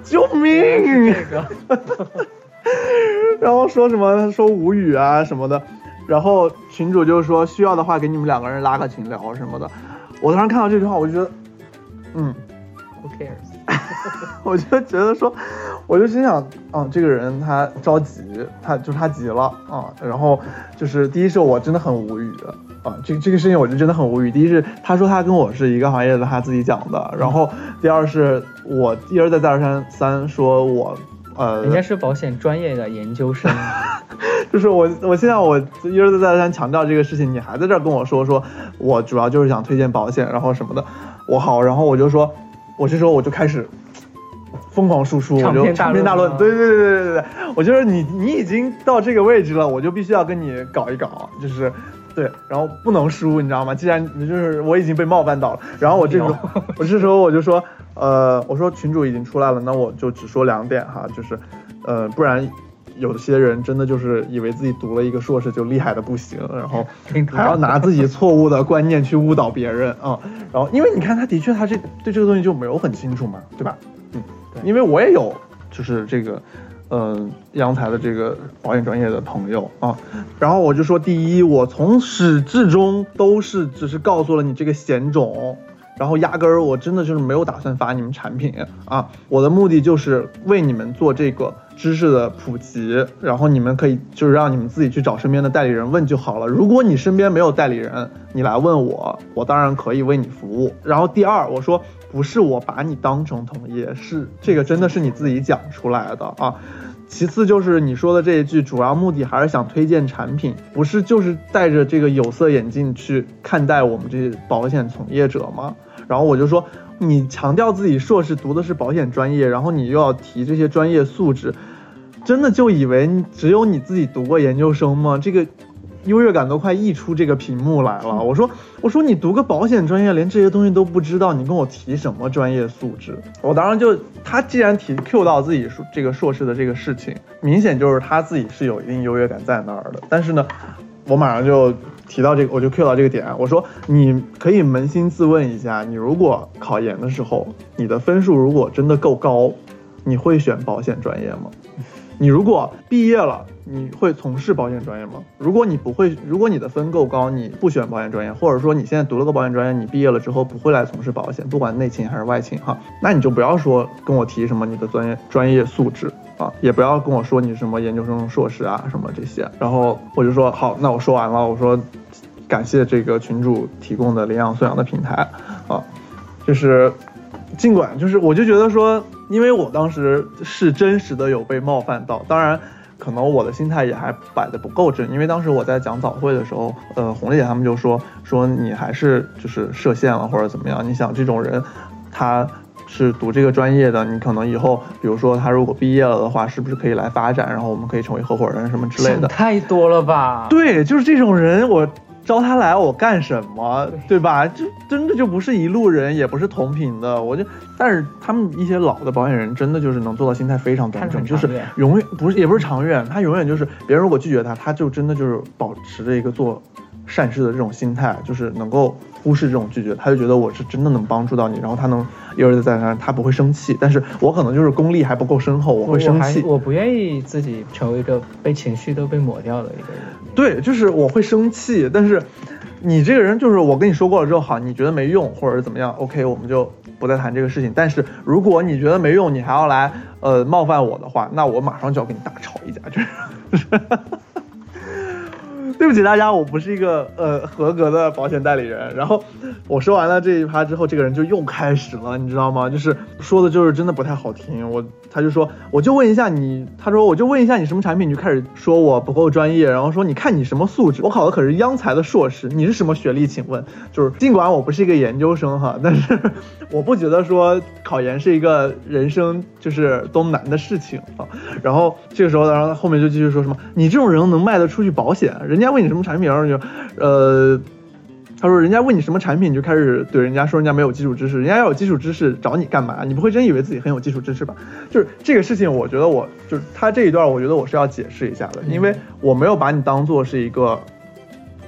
B: (laughs) 救命！
A: 这个
B: 然后说什么说无语啊什么的，然后群主就说需要的话给你们两个人拉个群聊什么的。我当时看到这句话，我就觉得，嗯
A: ，who cares？(laughs)
B: 我就觉得说，我就心想，啊，这个人他着急，他就是他急了啊。然后就是第一是我真的很无语啊，这这个事情我就真的很无语。第一是他说他跟我是一个行业的，他自己讲的。然后第二是我一而再再而三三说我。呃，
A: 人家是保险专业的研究生，(laughs)
B: 就是我，我现在我一而再再而三强调这个事情，你还在这儿跟我说，说我主要就是想推荐保险，然后什么的，我好，然后我就说，我这时候我就开始疯狂输出，我就
A: 长篇大
B: 论，对对对对对对，我觉得你你已经到这个位置了，我就必须要跟你搞一搞，就是。对，然后不能输，你知道吗？既然你就是我已经被冒犯到了，然后我这时候我这时候我就说，呃，我说群主已经出来了，那我就只说两点哈，就是，呃，不然有些人真的就是以为自己读了一个硕士就厉害的不行，然后 (laughs) 还要拿自己错误的观念去误导别人啊、然后因为你看他的确他这对这个东西就没有很清楚嘛，对吧？嗯，
A: 对
B: 因为我也有就是这个。嗯，阳台的这个保险专业的朋友啊，然后我就说，第一，我从始至终都是只是告诉了你这个险种，然后压根儿我真的就是没有打算发你们产品啊，我的目的就是为你们做这个知识的普及，然后你们可以就是让你们自己去找身边的代理人问就好了。如果你身边没有代理人，你来问我，我当然可以为你服务。然后第二，我说不是我把你当成同业，是这个真的是你自己讲出来的啊。其次就是你说的这一句，主要目的还是想推荐产品，不是就是戴着这个有色眼镜去看待我们这些保险从业者吗？然后我就说，你强调自己硕士读的是保险专业，然后你又要提这些专业素质，真的就以为只有你自己读过研究生吗？这个优越感都快溢出这个屏幕来了。我说，我说你读个保险专业，连这些东西都不知道，你跟我提什么专业素质？我当时就，他既然提 Q 到自己硕这个硕士的这个事情，明显就是他自己是有一定优越感在那儿的。但是呢，我马上就提到这个，我就 Q 到这个点，我说你可以扪心自问一下，你如果考研的时候，你的分数如果真的够高，你会选保险专业吗？你如果毕业了，你会从事保险专业吗？如果你不会，如果你的分够高，你不选保险专业，或者说你现在读了个保险专业，你毕业了之后不会来从事保险，不管内勤还是外勤哈，那你就不要说跟我提什么你的专业专业素质啊，也不要跟我说你什么研究生、硕士啊什么这些。然后我就说好，那我说完了，我说感谢这个群主提供的领养送养的平台啊，就是尽管就是我就觉得说，因为我当时是真实的有被冒犯到，当然。可能我的心态也还摆的不够正，因为当时我在讲早会的时候，呃，红丽姐他们就说说你还是就是设限了或者怎么样。你想这种人，他是读这个专业的，你可能以后比如说他如果毕业了的话，是不是可以来发展，然后我们可以成为合伙人什么之类的。
A: 想太多了吧？
B: 对，就是这种人，我招他来我干什么，对吧？就真的就不是一路人，也不是同频的。我就，但是他们一些老的保险人，真的就是能做到心态非常端正，就是永远不是也不是长远，他永远就是别人如果拒绝他，他就真的就是保持着一个做善事的这种心态，就是能够忽视这种拒绝，他就觉得我是真的能帮助到你，然后他能一而再再而三，他不会生气。但是我可能就是功力还不够深厚，我会生气。
A: 我不愿意自己成为一个被情绪都被抹掉的一个人。
B: 对，就是我会生气，但是你这个人就是我跟你说过了之后，好，你觉得没用或者是怎么样，OK，我们就不再谈这个事情。但是如果你觉得没用，你还要来呃冒犯我的话，那我马上就要跟你大吵一架，就是。对不起大家，我不是一个呃合格的保险代理人。然后我说完了这一趴之后，这个人就又开始了，你知道吗？就是说的就是真的不太好听。我他就说，我就问一下你，他说我就问一下你什么产品，你就开始说我不够专业，然后说你看你什么素质，我考的可是央财的硕士，你是什么学历？请问，就是尽管我不是一个研究生哈，(laughs) 但是我不觉得说考研是一个人生就是多么难的事情啊。然后这个时候，然后他后面就继续说什么，你这种人能卖得出去保险？人家。问你什么产品，然后就，呃，他说人家问你什么产品，你就开始怼人家说人家没有基础知识，人家要有基础知识找你干嘛？你不会真以为自己很有基础知识吧？就是这个事情，我觉得我就是他这一段，我觉得我是要解释一下的，因为我没有把你当做是一个，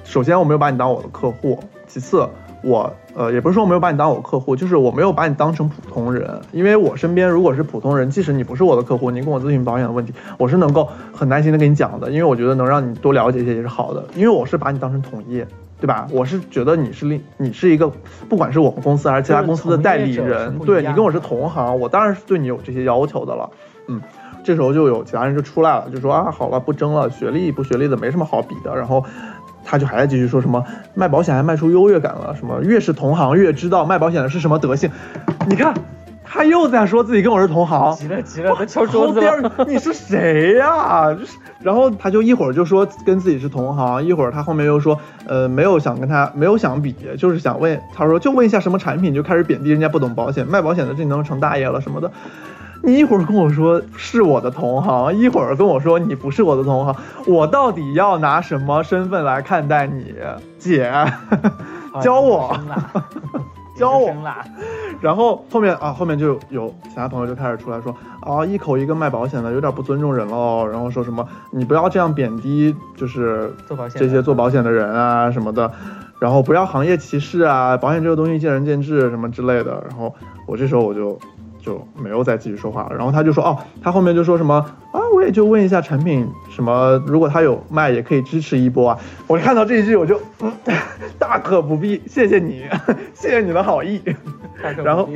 B: 首先我没有把你当我的客户，其次。我呃也不是说我没有把你当我客户，就是我没有把你当成普通人，因为我身边如果是普通人，即使你不是我的客户，你跟我咨询保险的问题，我是能够很耐心的跟你讲的，因为我觉得能让你多了解一些也是好的，因为我是把你当成同业，对吧？我是觉得你是另你是一个，不管是我们公司还是其他公司的代理人，对你跟我是同行，我当然是对你有这些要求的了。嗯，这时候就有其他人就出来了，就说啊好了不争了，学历不学历的没什么好比的，然后。他就还在继续说什么卖保险还卖出优越感了，什么越是同行越知道卖保险的是什么德性。你看，他又在说自己跟我是同行，
A: 急了急了，他敲桌子
B: 了。(laughs) 你是谁呀？就是，然后他就一会儿就说跟自己是同行，一会儿他后面又说，呃，没有想跟他没有想比，就是想问，他说就问一下什么产品，就开始贬低人家不懂保险，卖保险的这能成大爷了什么的。你一会儿跟我说是我的同行，一会儿跟我说你不是我的同行，我到底要拿什么身份来看待你，姐？(laughs) 教我，(laughs) 教我。然后后面啊，后面就有其他朋友就开始出来说啊，一口一个卖保险的，有点不尊重人喽。然后说什么你不要这样贬低，就是这些做保险的人啊什么的，然后不要行业歧视啊，保险这个东西见仁见智什么之类的。然后我这时候我就。就没有再继续说话了，然后他就说，哦，他后面就说什么啊，我也就问一下产品什么，如果他有卖，也可以支持一波啊。我看到这一句，我就，嗯，(laughs) 大可不必，谢谢你，(laughs) 谢谢你的好意。然后，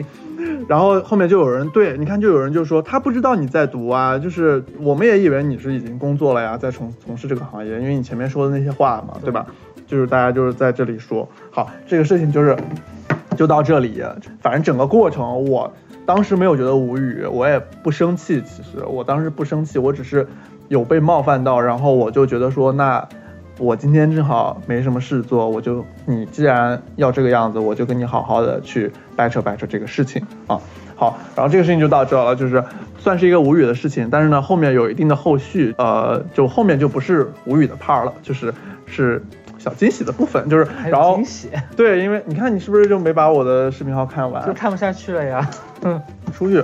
B: 然后后面就有人对，你看就有人就说他不知道你在读啊，就是我们也以为你是已经工作了呀，在从从事这个行业，因为你前面说的那些话嘛，对吧？就是大家就是在这里说，好，这个事情就是就到这里，反正整个过程我。当时没有觉得无语，我也不生气。其实我当时不生气，我只是有被冒犯到，然后我就觉得说，那我今天正好没什么事做，我就你既然要这个样子，我就跟你好好的去掰扯掰扯这个事情啊。好，然后这个事情就到这了，就是算是一个无语的事情，但是呢，后面有一定的后续，呃，就后面就不是无语的 part 了，就是是。小惊喜的部分就是，然后
A: 惊喜，
B: 对，因为你看你是不是就没把我的视频号看完？
A: 就看不下去了呀。
B: 嗯，出去。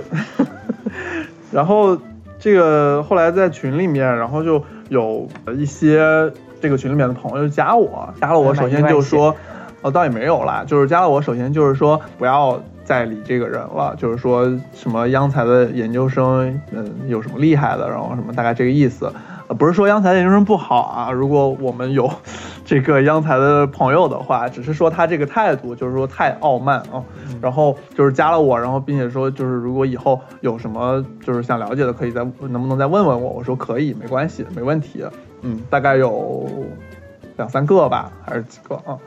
B: (laughs) 然后这个后来在群里面，然后就有一些这个群里面的朋友加我，加了我，首先就说，哦，倒也没有啦，就是加了我，首先就是说不要再理这个人了，就是说什么央财的研究生，嗯，有什么厉害的，然后什么大概这个意思。呃，不是说央财研究生不好啊，如果我们有 (laughs) 这个央财的朋友的话，只是说他这个态度就是说太傲慢啊，然后就是加了我，然后并且说就是如果以后有什么就是想了解的，可以再能不能再问问我，我说可以，没关系，没问题，嗯，大概有两三个吧，还是几个啊？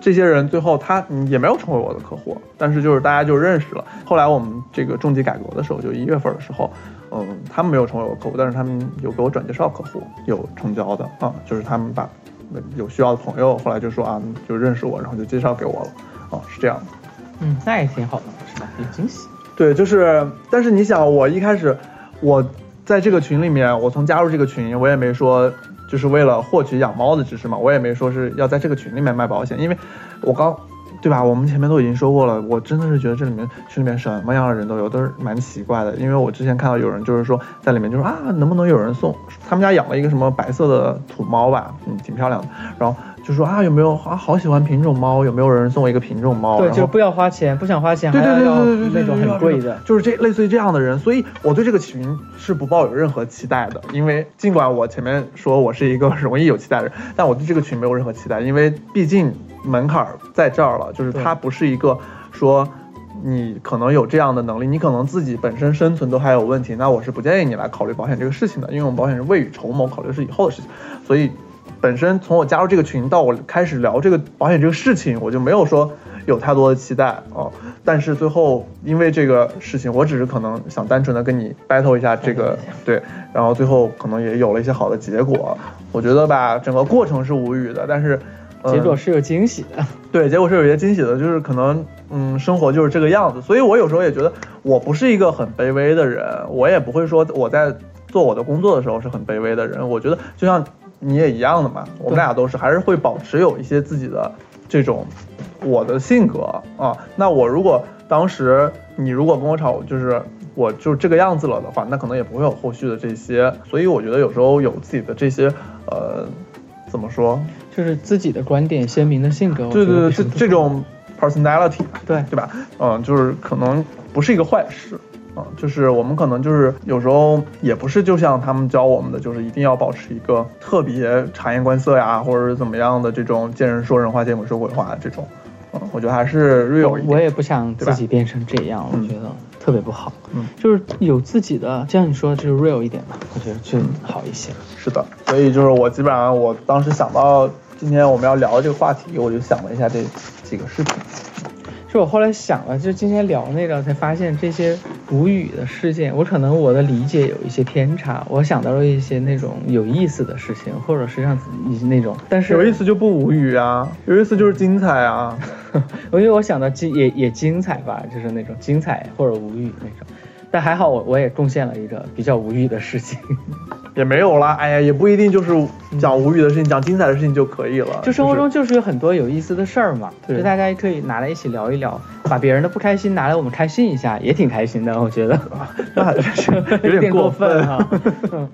B: 这些人最后他也没有成为我的客户，但是就是大家就认识了。后来我们这个重疾改革的时候，就一月份的时候。嗯，他们没有成为我客户，但是他们有给我转介绍客户，有成交的啊，就是他们把有需要的朋友，后来就说啊，就认识我，然后就介绍给我了，啊，是这样的。
A: 嗯，那也挺好的，是吧？有惊喜。
B: 对，就是，但是你想，我一开始我在这个群里面，我从加入这个群，我也没说就是为了获取养猫的知识嘛，我也没说是要在这个群里面卖保险，因为我刚。对吧？我们前面都已经说过了，我真的是觉得这里面群里面什么样的人都有，都是蛮奇怪的。因为我之前看到有人就是说在里面就说啊，能不能有人送他们家养了一个什么白色的土猫吧，嗯，挺漂亮的。然后就说啊有没有啊好喜欢品种猫，有没有人送我一个品种猫？
A: 对，就不要花钱，不想花钱还
B: 对对
A: 要要
B: 对对对对，
A: 那种很贵的。
B: 就是这类似于这样的人，所以我对这个群是不抱有任何期待的，因为尽管我前面说我是一个容易有期待的人，但我对这个群没有任何期待，因为毕竟门槛儿在这儿了，就是它不是一个说。你可能有这样的能力，你可能自己本身生存都还有问题，那我是不建议你来考虑保险这个事情的，因为我们保险是未雨绸缪，考虑是以后的事情，所以本身从我加入这个群到我开始聊这个保险这个事情，我就没有说有太多的期待哦。但是最后因为这个事情，我只是可能想单纯的跟你 battle 一下这个对，然后最后可能也有了一些好的结果。我觉得吧，整个过程是无语的，但是、呃
A: 结果是有惊喜的，
B: 对，结果是有些惊喜的，就是可能，嗯，生活就是这个样子，所以我有时候也觉得我不是一个很卑微的人，我也不会说我在做我的工作的时候是很卑微的人。我觉得就像你也一样的嘛，我们俩都是，还是会保持有一些自己的这种我的性格啊。那我如果当时你如果跟我吵，就是我就这个样子了的话，那可能也不会有后续的这些。所以我觉得有时候有自己的这些，呃，怎么说？
A: 就是自己的观点鲜明的性格。
B: 对对对，这这种 personality，
A: 对
B: 对吧？嗯，就是可能不是一个坏事。啊、就是我们可能就是有时候也不是就像他们教我们的，就是一定要保持一个特别察言观色呀，或者是怎么样的这种见人说人话，见鬼说鬼话这种。嗯，我觉得还是 real 一点。
A: 我也不想自己变成这样，我
B: 嗯
A: 觉得特别不好。
B: 嗯，
A: 就是有自己的，就像你说的，就是 real 一点吧，我觉得就好一些。
B: 是的，所以就是我基本上我当时想到今天我们要聊这个话题，我就想了一下这几个事情。
A: 是我后来想了，就今天聊那个，才发现这些无语的事件，我可能我的理解有一些偏差，我想到了一些那种有意思的事情，或者是让自己那种，但是
B: 有意思就不无语啊，有意思就是精彩啊。(laughs)
A: 因为我想到精也也精彩吧，就是那种精彩或者无语那种，但还好我我也贡献了一个比较无语的事情，
B: 也没有啦，哎呀，也不一定就是讲无语的事情，讲精彩的事情就可以了。
A: 就生活中就是有很多有意思的事儿嘛，
B: 对
A: 就大家可以拿来一起聊一聊，把别人的不开心拿来我们开心一下，也挺开心的，我觉得。(laughs)
B: 那还是有点
A: 点过
B: 过分
A: 哈。(laughs) 嗯，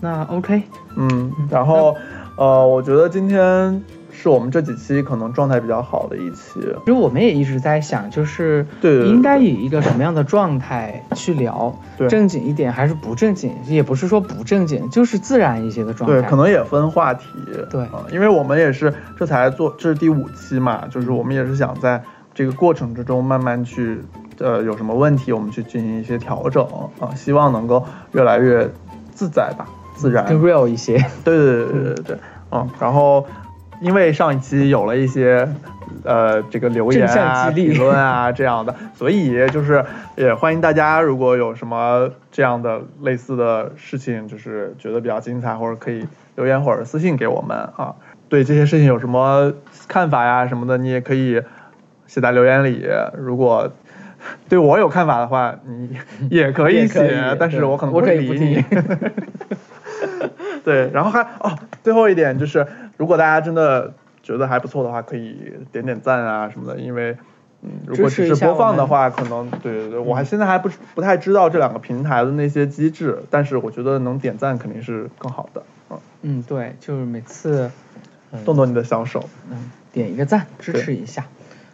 A: 那 OK，
B: 嗯，然后呃，我觉得今天是我们这几期可能状态比较好的一期。
A: 其实我们也一直在想，就是
B: 对
A: 应该以一个什么样的状态去聊，
B: 对
A: 正经一点还是不正经，也不是说不正经，就是自然一些的状态。
B: 对，可能也分话题。
A: 对
B: 啊、因为我们也是这才做，这是第五期嘛，就是我们也是想在这个过程之中慢慢去，呃，有什么问题我们去进行一些调整啊，希望能够越来越自在吧，自然。
A: 更 real 一些。
B: 对对对对对对，嗯，然后因为上一期有了一些呃这个留言啊、
A: 激励
B: 评论啊这样的，所以就是也欢迎大家如果有什么这样的类似的事情，就是觉得比较精彩，或者可以留言或者私信给我们啊。对这些事情有什么看法呀什么的，你也可以写在留言里。如果对我有看法的话，你也可以写，(laughs) 但是我可能
A: 不可
B: 会理你。(laughs) 对，然后还哦，最后一点就是，如果大家真的觉得还不错的话，可以点点赞啊什么的，因为嗯，如果只是播放的话，可能对对对，我还现在还不不太知道这两个平台的那些机制，但是我觉得能点赞肯定是更好的，嗯，
A: 嗯，对，就是每次，嗯
B: 动动你的小手，
A: 嗯，点一个赞，支持一下。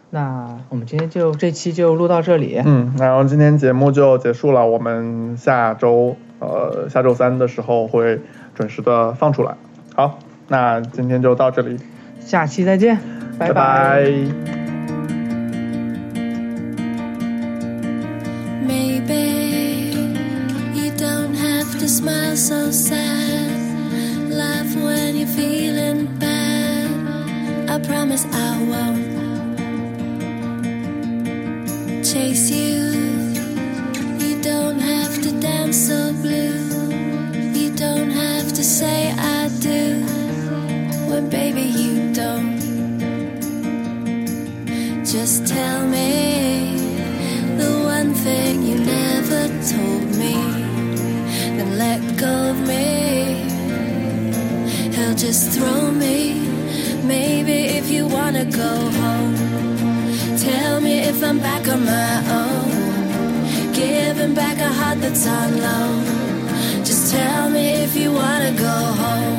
A: 那我们今天就这期就录到这里。
B: 嗯，然后今天节目就结束了，我们下周呃下周三的时候会准时的放出来。好，那今天就到这里，
A: 下期再见，拜
B: 拜
C: Just tell me the one thing you never told me. Then let go of me. He'll just throw me. Maybe if you wanna go home, tell me if I'm back on my own. Giving back a heart that's on loan. Just tell me if you wanna go home.